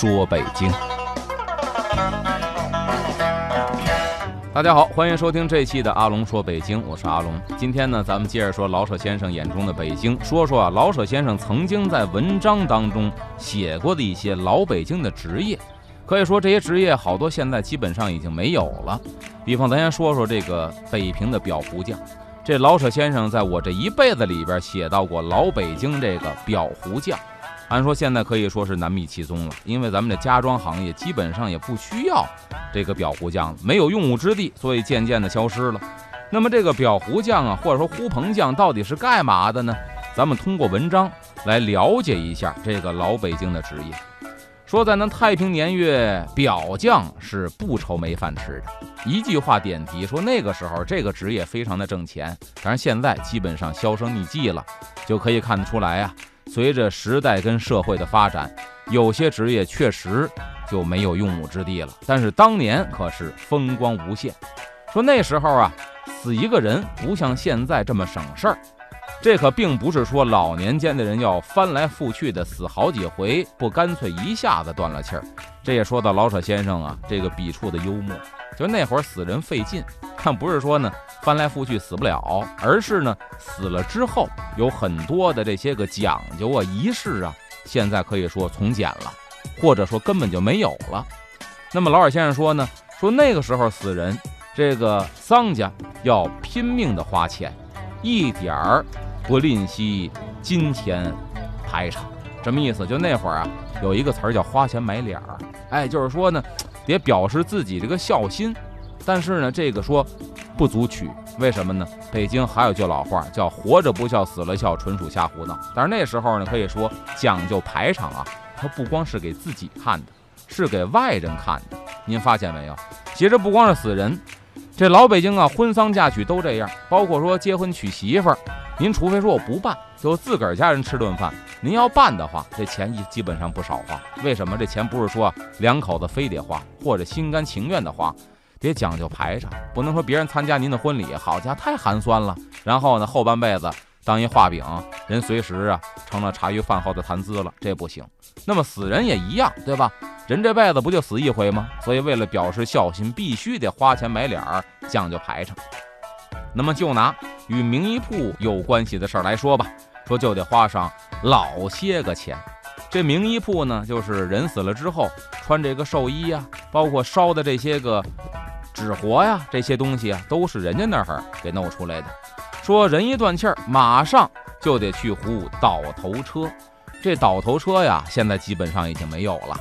说北京。大家好，欢迎收听这期的阿龙说北京，我是阿龙。今天呢，咱们接着说老舍先生眼中的北京，说说啊，老舍先生曾经在文章当中写过的一些老北京的职业。可以说这些职业好多现在基本上已经没有了。比方，咱先说说这个北平的裱糊匠。这老舍先生在我这一辈子里边写到过老北京这个裱糊匠，按说现在可以说是难觅其踪了，因为咱们的家装行业基本上也不需要这个裱糊匠，没有用武之地，所以渐渐的消失了。那么这个裱糊匠啊，或者说呼棚匠到底是干嘛的呢？咱们通过文章来了解一下这个老北京的职业。说在那太平年月，表匠是不愁没饭吃的。一句话点题，说那个时候这个职业非常的挣钱，但是现在基本上销声匿迹了，就可以看得出来啊。随着时代跟社会的发展，有些职业确实就没有用武之地了。但是当年可是风光无限。说那时候啊，死一个人不像现在这么省事儿。这可并不是说老年间的人要翻来覆去的死好几回，不干脆一下子断了气儿。这也说到老舍先生啊，这个笔触的幽默。就那会儿死人费劲，但不是说呢翻来覆去死不了，而是呢死了之后有很多的这些个讲究啊、仪式啊，现在可以说从简了，或者说根本就没有了。那么老舍先生说呢，说那个时候死人，这个丧家要拼命的花钱，一点儿。不吝惜金钱排场，什么意思？就那会儿啊，有一个词儿叫花钱买脸儿，哎，就是说呢，得表示自己这个孝心。但是呢，这个说不足取，为什么呢？北京还有句老话叫“活着不孝，死了孝”，纯属瞎胡闹。但是那时候呢，可以说讲究排场啊，它不光是给自己看的，是给外人看的。您发现没有？其实不光是死人，这老北京啊，婚丧嫁娶都这样，包括说结婚娶媳妇儿。您除非说我不办，就自个儿家人吃顿饭。您要办的话，这钱一基本上不少花。为什么？这钱不是说两口子非得花，或者心甘情愿的花，得讲究排场，不能说别人参加您的婚礼，好家伙太寒酸了。然后呢，后半辈子当一画饼，人随时啊成了茶余饭后的谈资了，这不行。那么死人也一样，对吧？人这辈子不就死一回吗？所以为了表示孝心，必须得花钱买脸儿，讲究排场。那么就拿与名医铺有关系的事儿来说吧，说就得花上老些个钱。这名医铺呢，就是人死了之后穿这个寿衣呀，包括烧的这些个纸活呀，这些东西啊，都是人家那儿给弄出来的。说人一断气儿，马上就得去糊倒头车。这倒头车呀，现在基本上已经没有了。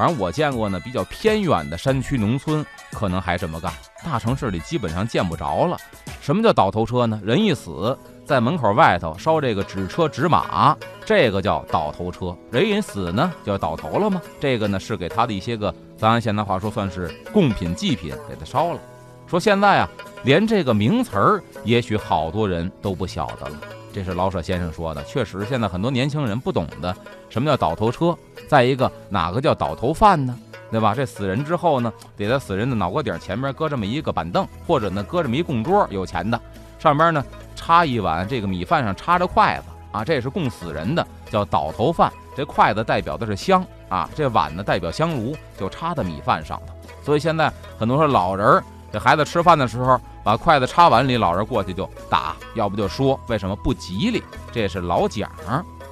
反正我见过呢，比较偏远的山区农村可能还这么干，大城市里基本上见不着了。什么叫倒头车呢？人一死，在门口外头烧这个纸车纸马，这个叫倒头车。人一死呢，就要倒头了吗？这个呢是给他的一些个，咱按现代话说，算是贡品祭品，给他烧了。说现在啊，连这个名词儿，也许好多人都不晓得了。这是老舍先生说的，确实，现在很多年轻人不懂得什么叫倒头车。再一个，哪个叫倒头饭呢？对吧？这死人之后呢，得在死人的脑壳顶前面搁这么一个板凳，或者呢搁这么一供桌，有钱的上边呢插一碗这个米饭，上插着筷子啊，这也是供死人的，叫倒头饭。这筷子代表的是香啊，这碗呢代表香炉，就插在米饭上头。所以现在很多说老人这孩子吃饭的时候。把筷子插碗里，老人过去就打，要不就说为什么不吉利？这是老讲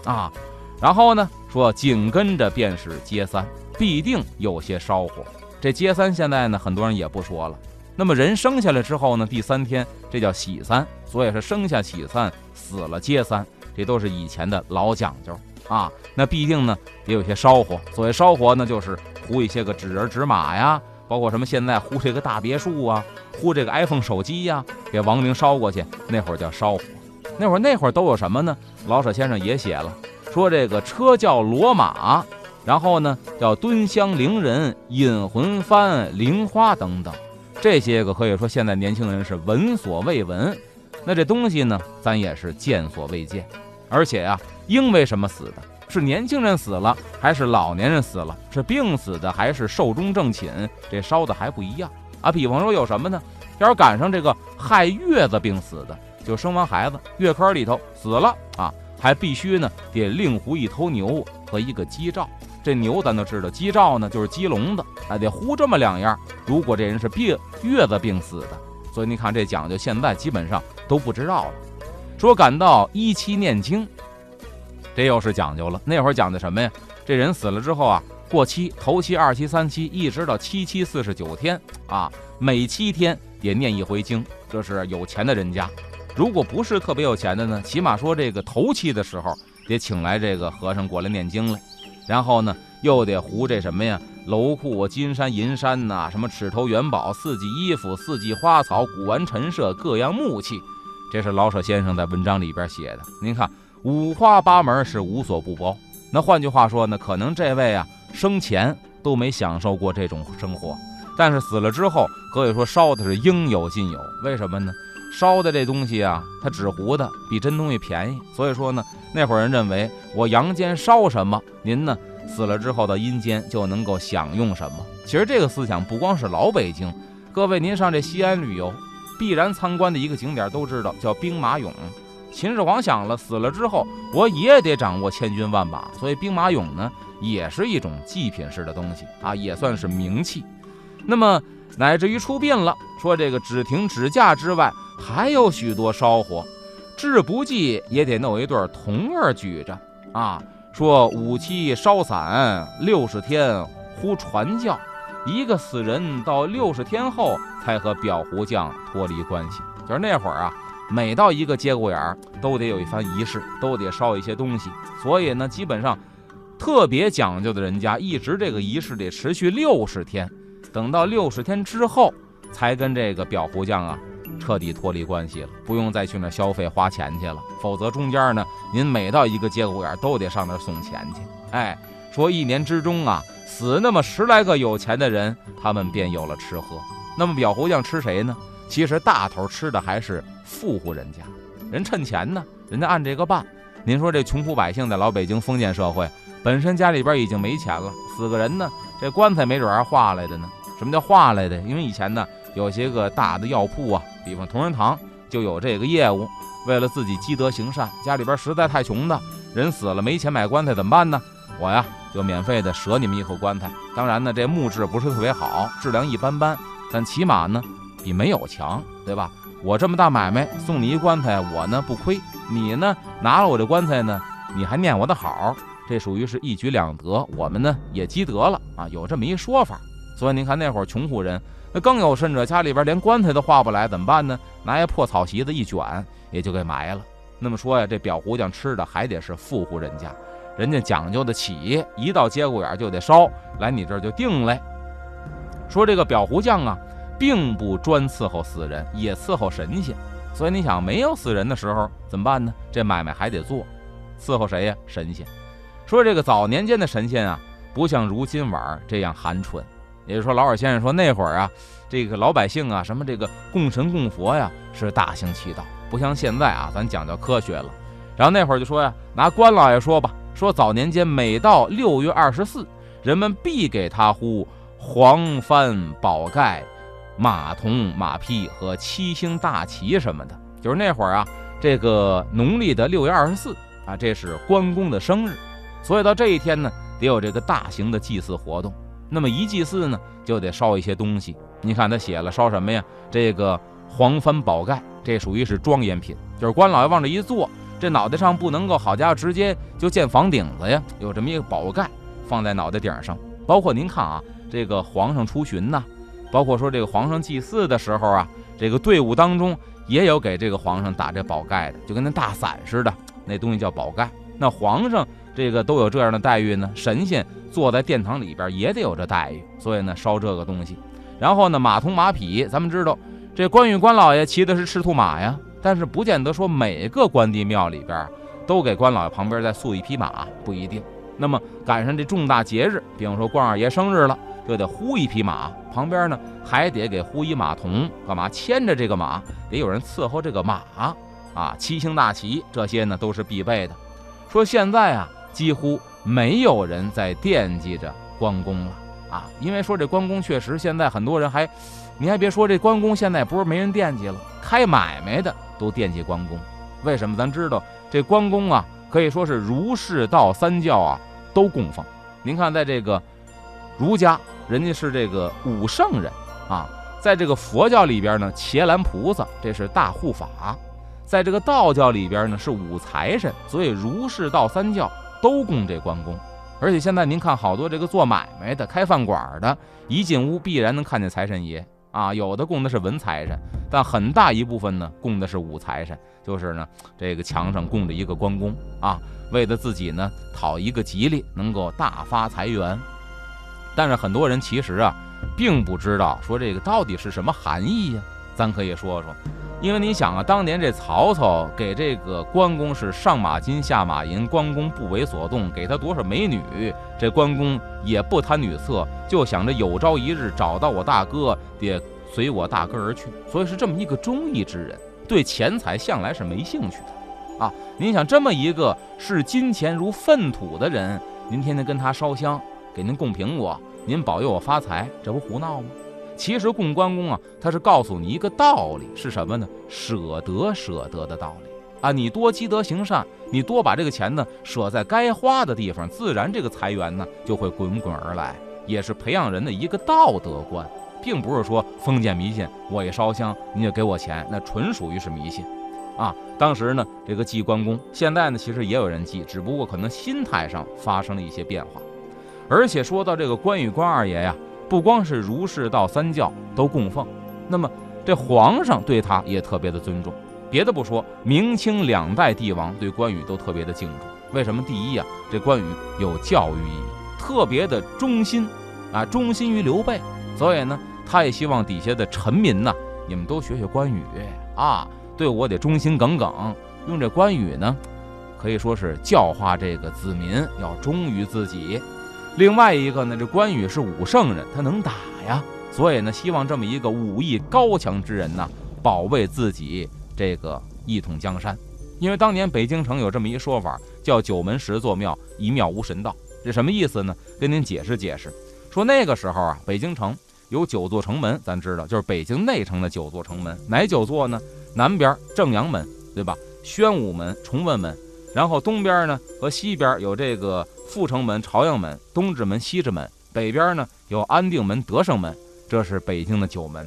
啊。然后呢，说紧跟着便是接三，必定有些烧火。这接三现在呢，很多人也不说了。那么人生下来之后呢，第三天这叫喜三，所以是生下喜三，死了接三，这都是以前的老讲究啊。那必定呢也有些烧火。所谓烧火呢，就是糊一些个纸人纸马呀。包括什么？现在呼这个大别墅啊，呼这个 iPhone 手机呀，给亡灵烧过去，那会儿叫烧火。那会儿那会儿都有什么呢？老舍先生也写了，说这个车叫骡马，然后呢叫敦香灵人、引魂幡、灵花等等，这些个可以说现在年轻人是闻所未闻。那这东西呢，咱也是见所未见。而且呀，因为什么死的？是年轻人死了，还是老年人死了？是病死的，还是寿终正寝？这烧的还不一样啊。比方说有什么呢？要是赶上这个害月子病死的，就生完孩子月坑里头死了啊，还必须呢？得另糊一头牛和一个鸡罩。这牛咱都知道，鸡罩呢？就是鸡笼子，啊，得糊这么两样。如果这人是病月子病死的，所以你看这讲究，现在基本上都不知道了。说赶到一期念经。这又是讲究了。那会儿讲的什么呀？这人死了之后啊，过期，头七、二七、三七，一直到七七四十九天啊，每七天也念一回经。这是有钱的人家。如果不是特别有钱的呢，起码说这个头七的时候得请来这个和尚过来念经来。然后呢，又得糊这什么呀？楼库、金山、银山呐，什么尺头元宝、四季衣服、四季花草、古玩陈设、各样木器。这是老舍先生在文章里边写的。您看。五花八门是无所不包。那换句话说呢，可能这位啊生前都没享受过这种生活，但是死了之后可以说烧的是应有尽有。为什么呢？烧的这东西啊，它纸糊的比真东西便宜。所以说呢，那会儿人认为我阳间烧什么，您呢死了之后到阴间就能够享用什么。其实这个思想不光是老北京，各位您上这西安旅游，必然参观的一个景点都知道，叫兵马俑。秦始皇想了，死了之后我也得掌握千军万马，所以兵马俑呢也是一种祭品式的东西啊，也算是名器。那么乃至于出殡了，说这个只停纸架之外，还有许多烧火，至不济也得弄一对铜儿举着啊。说五七烧散，六十天呼传教，一个死人到六十天后才和裱糊匠脱离关系，就是那会儿啊。每到一个节骨眼儿，都得有一番仪式，都得烧一些东西。所以呢，基本上特别讲究的人家，一直这个仪式得持续六十天。等到六十天之后，才跟这个裱糊匠啊彻底脱离关系了，不用再去那消费花钱去了。否则中间呢，您每到一个节骨眼儿，都得上那送钱去。哎，说一年之中啊，死那么十来个有钱的人，他们便有了吃喝。那么裱糊匠吃谁呢？其实大头吃的还是。富户人家，人趁钱呢，人家按这个办。您说这穷苦百姓在老北京封建社会，本身家里边已经没钱了，死个人呢，这棺材没准还化来的呢。什么叫化来的？因为以前呢，有些个大的药铺啊，比方同仁堂就有这个业务。为了自己积德行善，家里边实在太穷的人死了没钱买棺材怎么办呢？我呀就免费的舍你们一口棺材。当然呢，这木质不是特别好，质量一般般，但起码呢比没有强，对吧？我这么大买卖送你一棺材，我呢不亏，你呢拿了我这棺材呢，你还念我的好，这属于是一举两得，我们呢也积德了啊，有这么一说法。所以您看那会儿穷户人，那更有甚者，家里边连棺材都画不来，怎么办呢？拿一破草席子一卷，也就给埋了。那么说呀，这裱糊匠吃的还得是富户人家，人家讲究的起，一到节骨眼就得烧，来你这儿就定嘞。说这个裱糊匠啊。并不专伺候死人，也伺候神仙。所以你想，没有死人的时候怎么办呢？这买卖还得做，伺候谁呀？神仙。说这个早年间的神仙啊，不像如今晚这样寒碜。也就是说，老尔先生说那会儿啊，这个老百姓啊，什么这个供神供佛呀，是大行其道，不像现在啊，咱讲究科学了。然后那会儿就说呀，拿关老爷说吧，说早年间每到六月二十四，人们必给他呼黄幡宝盖。马童、马匹和七星大旗什么的，就是那会儿啊，这个农历的六月二十四啊，这是关公的生日，所以到这一天呢，得有这个大型的祭祀活动。那么一祭祀呢，就得烧一些东西。你看他写了烧什么呀？这个黄幡宝盖，这属于是庄严品，就是关老爷往这一坐，这脑袋上不能够好家伙直接就见房顶子呀，有这么一个宝盖放在脑袋顶上。包括您看啊，这个皇上出巡呐。包括说这个皇上祭祀的时候啊，这个队伍当中也有给这个皇上打这宝盖的，就跟那大伞似的，那东西叫宝盖。那皇上这个都有这样的待遇呢，神仙坐在殿堂里边也得有这待遇，所以呢烧这个东西。然后呢马同马匹，咱们知道这关羽关老爷骑的是赤兔马呀，但是不见得说每个关帝庙里边都给关老爷旁边再塑一匹马，不一定。那么赶上这重大节日，比方说关二爷生日了，就得呼一匹马，旁边呢还得给呼一马童，干嘛牵着这个马，得有人伺候这个马啊，七星大旗这些呢都是必备的。说现在啊，几乎没有人在惦记着关公了啊，因为说这关公确实现在很多人还，你还别说这关公现在不是没人惦记了，开买卖的都惦记关公，为什么？咱知道这关公啊，可以说是儒释道三教啊。都供奉，您看，在这个儒家，人家是这个武圣人啊；在这个佛教里边呢，伽蓝菩萨这是大护法；在这个道教里边呢，是五财神。所以儒释道三教都供这关公。而且现在您看，好多这个做买卖的、开饭馆的，一进屋必然能看见财神爷啊。有的供的是文财神，但很大一部分呢，供的是武财神，就是呢，这个墙上供着一个关公啊。为了自己呢讨一个吉利，能够大发财源。但是很多人其实啊，并不知道说这个到底是什么含义呀。咱可以说说，因为你想啊，当年这曹操给这个关公是上马金下马银，关公不为所动，给他多少美女，这关公也不贪女色，就想着有朝一日找到我大哥，得随我大哥而去。所以是这么一个忠义之人，对钱财向来是没兴趣的。啊，您想这么一个视金钱如粪土的人，您天天跟他烧香，给您供苹果，您保佑我发财，这不胡闹吗？其实供关公啊，他是告诉你一个道理，是什么呢？舍得舍得的道理啊！你多积德行善，你多把这个钱呢舍在该花的地方，自然这个财源呢就会滚滚而来，也是培养人的一个道德观，并不是说封建迷信。我一烧香，你就给我钱，那纯属于是迷信。啊，当时呢，这个祭关公，现在呢，其实也有人祭，只不过可能心态上发生了一些变化。而且说到这个关羽关二爷呀，不光是儒释道三教都供奉，那么这皇上对他也特别的尊重。别的不说，明清两代帝王对关羽都特别的敬重。为什么？第一呀，这关羽有教育意义，特别的忠心啊，忠心于刘备，所以呢，他也希望底下的臣民呐，你们都学学关羽啊。对我得忠心耿耿，用这关羽呢，可以说是教化这个子民要忠于自己。另外一个呢，这关羽是武圣人，他能打呀，所以呢，希望这么一个武艺高强之人呢，保卫自己这个一统江山。因为当年北京城有这么一说法，叫九门十座庙，一庙无神道。这什么意思呢？跟您解释解释。说那个时候啊，北京城有九座城门，咱知道就是北京内城的九座城门，哪九座呢？南边正阳门，对吧？宣武门、崇文门，然后东边呢和西边有这个阜成门、朝阳门、东直门、西直门，北边呢有安定门、德胜门，这是北京的九门。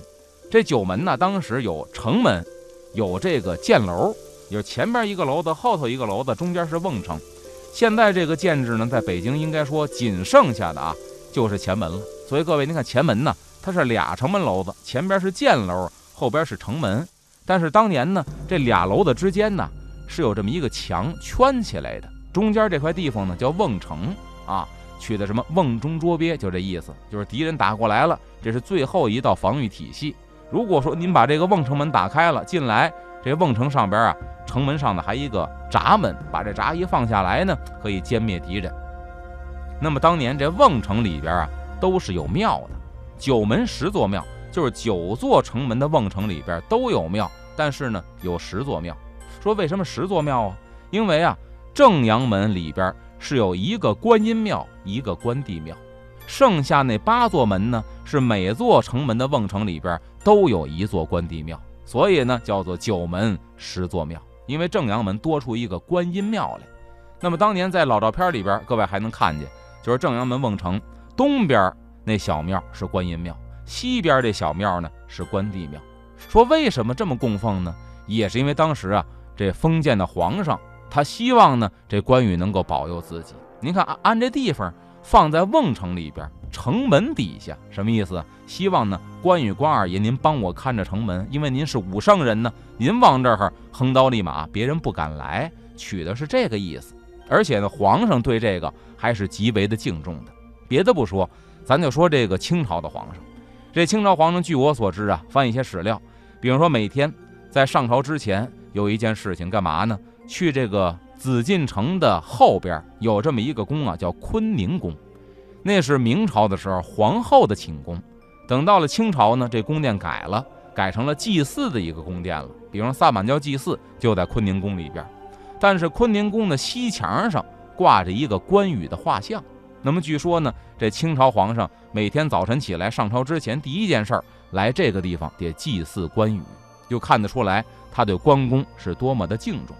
这九门呢，当时有城门，有这个箭楼，就是前边一个楼子，后头一个楼子，中间是瓮城。现在这个建制呢，在北京应该说仅剩下的啊，就是前门了。所以各位，您看前门呢，它是俩城门楼子，前边是箭楼，后边是城门。但是当年呢，这俩楼子之间呢是有这么一个墙圈起来的，中间这块地方呢叫瓮城啊，取的什么瓮中捉鳖，就这意思，就是敌人打过来了，这是最后一道防御体系。如果说您把这个瓮城门打开了进来，这瓮城上边啊，城门上呢还一个闸门，把这闸一放下来呢，可以歼灭敌人。那么当年这瓮城里边啊都是有庙的，九门十座庙，就是九座城门的瓮城里边都有庙。但是呢，有十座庙。说为什么十座庙啊？因为啊，正阳门里边是有一个观音庙，一个关帝庙。剩下那八座门呢，是每座城门的瓮城里边都有一座关帝庙，所以呢，叫做九门十座庙。因为正阳门多出一个观音庙来。那么当年在老照片里边，各位还能看见，就是正阳门瓮城东边那小庙是观音庙，西边这小庙呢是关帝庙。说为什么这么供奉呢？也是因为当时啊，这封建的皇上他希望呢，这关羽能够保佑自己。您看，按这地方放在瓮城里边，城门底下，什么意思？希望呢，关羽关二爷您帮我看着城门，因为您是武圣人呢，您往这儿横刀立马，别人不敢来。取的是这个意思。而且呢，皇上对这个还是极为的敬重的。别的不说，咱就说这个清朝的皇上，这清朝皇上，据我所知啊，翻一些史料。比方说，每天在上朝之前有一件事情，干嘛呢？去这个紫禁城的后边有这么一个宫啊，叫坤宁宫，那是明朝的时候皇后的寝宫。等到了清朝呢，这宫殿改了，改成了祭祀的一个宫殿了。比如萨满教祭祀就在坤宁宫里边，但是坤宁宫的西墙上挂着一个关羽的画像。那么据说呢，这清朝皇上每天早晨起来上朝之前，第一件事儿来这个地方得祭祀关羽，就看得出来他对关公是多么的敬重。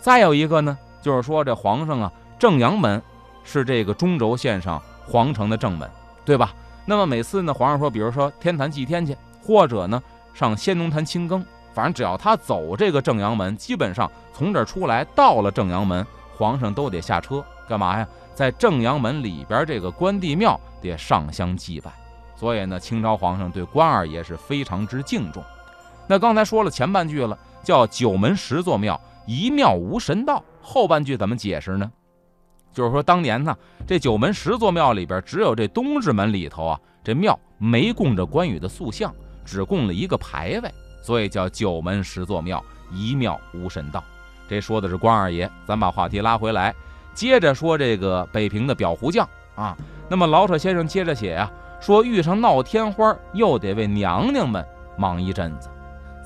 再有一个呢，就是说这皇上啊，正阳门是这个中轴线上皇城的正门，对吧？那么每次呢，皇上说，比如说天坛祭天去，或者呢上仙农坛清耕，反正只要他走这个正阳门，基本上从这儿出来到了正阳门，皇上都得下车，干嘛呀？在正阳门里边这个关帝庙得上香祭拜。所以呢，清朝皇上对关二爷是非常之敬重。那刚才说了前半句了，叫九门十座庙。一庙无神道，后半句怎么解释呢？就是说当年呢，这九门十座庙里边，只有这东直门里头啊，这庙没供着关羽的塑像，只供了一个牌位，所以叫九门十座庙，一庙无神道。这说的是关二爷。咱把话题拉回来，接着说这个北平的裱糊匠啊。那么老舍先生接着写呀，说遇上闹天花，又得为娘娘们忙一阵子。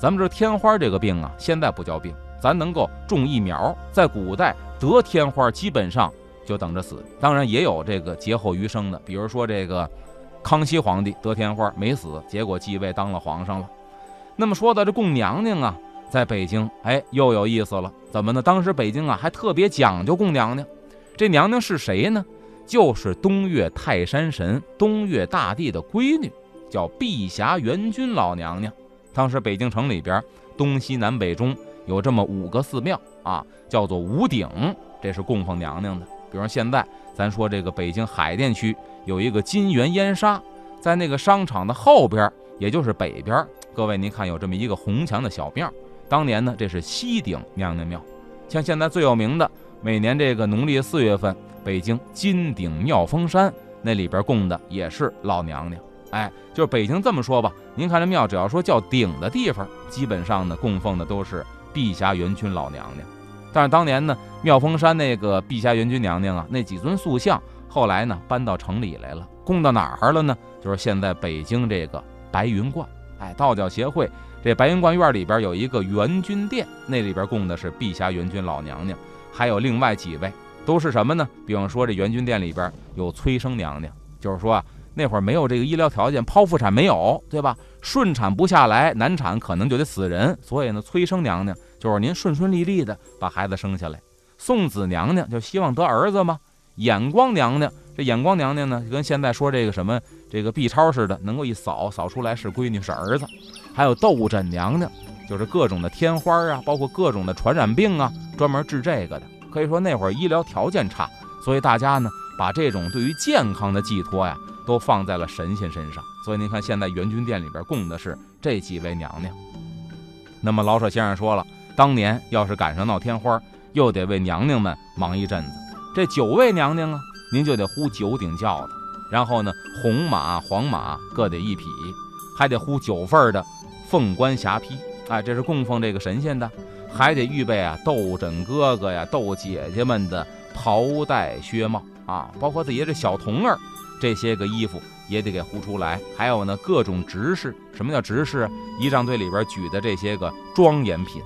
咱们这天花这个病啊，现在不叫病。咱能够种疫苗，在古代得天花基本上就等着死。当然也有这个劫后余生的，比如说这个康熙皇帝得天花没死，结果继位当了皇上了。那么说到这供娘娘啊，在北京哎又有意思了，怎么呢？当时北京啊还特别讲究供娘娘。这娘娘是谁呢？就是东岳泰山神东岳大帝的闺女，叫碧霞元君老娘娘。当时北京城里边东西南北中。有这么五个寺庙啊，叫做五鼎，这是供奉娘娘的。比如现在咱说这个北京海淀区有一个金源烟沙，在那个商场的后边，也就是北边。各位您看，有这么一个红墙的小庙。当年呢，这是西顶娘娘庙。像现在最有名的，每年这个农历四月份，北京金顶妙峰山那里边供的也是老娘娘。哎，就是北京这么说吧，您看这庙，只要说叫顶的地方，基本上呢供奉的都是。碧霞元君老娘娘，但是当年呢，妙峰山那个碧霞元君娘娘啊，那几尊塑像后来呢搬到城里来了，供到哪儿了呢？就是现在北京这个白云观，哎，道教协会这白云观院里边有一个元君殿，那里边供的是碧霞元君老娘娘，还有另外几位都是什么呢？比方说这元君殿里边有催生娘娘，就是说啊。那会儿没有这个医疗条件，剖腹产没有，对吧？顺产不下来，难产可能就得死人。所以呢，催生娘娘就是您顺顺利利的把孩子生下来。送子娘娘就希望得儿子吗？眼光娘娘，这眼光娘娘呢，就跟现在说这个什么这个 B 超似的，能够一扫扫出来是闺女是儿子。还有斗枕娘娘，就是各种的天花啊，包括各种的传染病啊，专门治这个的。可以说那会儿医疗条件差，所以大家呢把这种对于健康的寄托呀。都放在了神仙身上，所以您看，现在元君殿里边供的是这几位娘娘。那么老舍先生说了，当年要是赶上闹天花，又得为娘娘们忙一阵子。这九位娘娘啊，您就得呼九顶轿子，然后呢，红马、黄马各得一匹，还得呼九份的凤冠霞帔。哎，这是供奉这个神仙的，还得预备啊斗枕哥哥呀、斗姐姐们的袍带靴帽啊，包括自己这小童儿。这些个衣服也得给糊出来，还有呢，各种执事。什么叫执事？仪仗队里边举的这些个庄严品。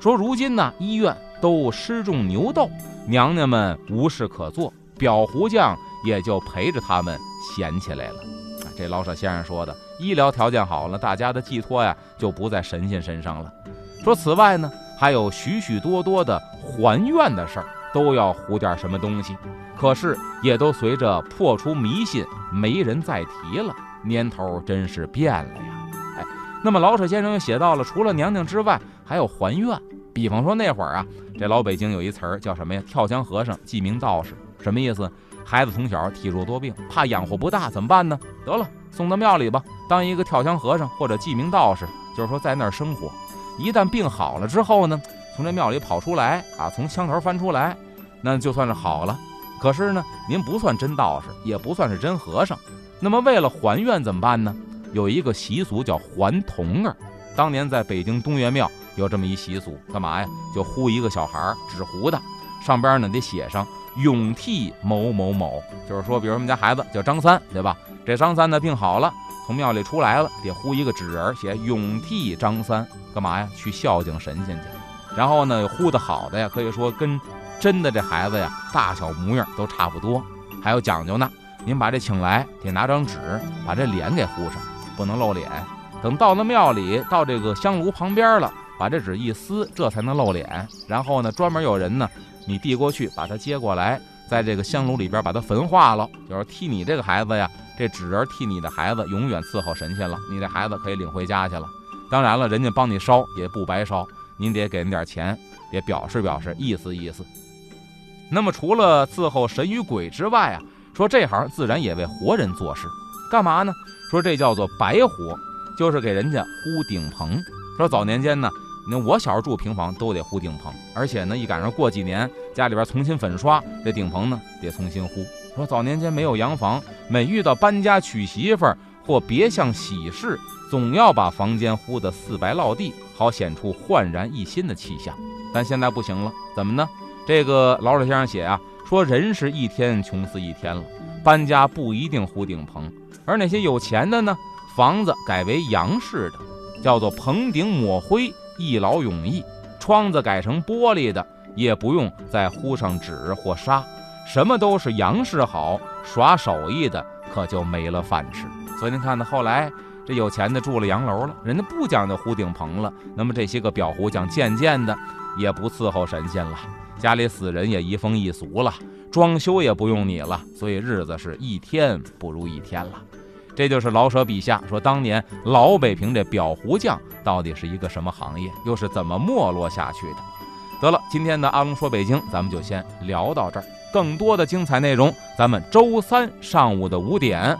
说如今呢，医院都失种牛痘，娘娘们无事可做，裱糊匠也就陪着他们闲起来了。这老舍先生说的，医疗条件好了，大家的寄托呀就不在神仙身上了。说此外呢，还有许许多多的还愿的事儿。都要糊点什么东西，可是也都随着破除迷信，没人再提了。年头真是变了呀！哎，那么老舍先生又写到了，除了娘娘之外，还有还愿。比方说那会儿啊，这老北京有一词儿叫什么呀？跳江和尚记名道士，什么意思？孩子从小体弱多病，怕养活不大，怎么办呢？得了，送到庙里吧，当一个跳江和尚或者记名道士，就是说在那儿生活。一旦病好了之后呢？从这庙里跑出来啊，从枪头翻出来，那就算是好了。可是呢，您不算真道士，也不算是真和尚。那么为了还愿怎么办呢？有一个习俗叫还童儿。当年在北京东岳庙有这么一习俗，干嘛呀？就呼一个小孩儿，纸糊的，上边呢得写上永替某某某，就是说，比如我们家孩子叫张三，对吧？这张三呢病好了，从庙里出来了，得呼一个纸人，写永替张三，干嘛呀？去孝敬神仙去。然后呢，呼的好的呀，可以说跟真的这孩子呀，大小模样都差不多，还有讲究呢。您把这请来，得拿张纸把这脸给糊上，不能露脸。等到了庙里，到这个香炉旁边了，把这纸一撕，这才能露脸。然后呢，专门有人呢，你递过去，把它接过来，在这个香炉里边把它焚化了，就是替你这个孩子呀，这纸人替你的孩子永远伺候神仙了，你这孩子可以领回家去了。当然了，人家帮你烧也不白烧，您得给人点钱，也表示表示意思意思。那么除了伺候神与鬼之外啊。说这行自然也为活人做事，干嘛呢？说这叫做白活，就是给人家糊顶棚。说早年间呢，那我小时候住平房都得糊顶棚，而且呢，一赶上过几年，家里边重新粉刷，这顶棚呢得重新糊。说早年间没有洋房，每遇到搬家娶媳妇儿或别项喜事，总要把房间糊得四白落地，好显出焕然一新的气象。但现在不行了，怎么呢？这个老舍先生写啊。说人是一天穷死一天了，搬家不一定糊顶棚，而那些有钱的呢，房子改为洋式的，叫做棚顶抹灰，一劳永逸；窗子改成玻璃的，也不用再糊上纸或纱，什么都是洋式好，耍手艺的可就没了饭吃。所以您看呢，后来这有钱的住了洋楼了，人家不讲究糊顶棚了，那么这些个裱糊匠渐渐的也不伺候神仙了。家里死人也移风易俗了，装修也不用你了，所以日子是一天不如一天了。这就是老舍笔下说，当年老北平这裱糊匠到底是一个什么行业，又是怎么没落下去的。得了，今天的阿龙说北京，咱们就先聊到这儿。更多的精彩内容，咱们周三上午的五点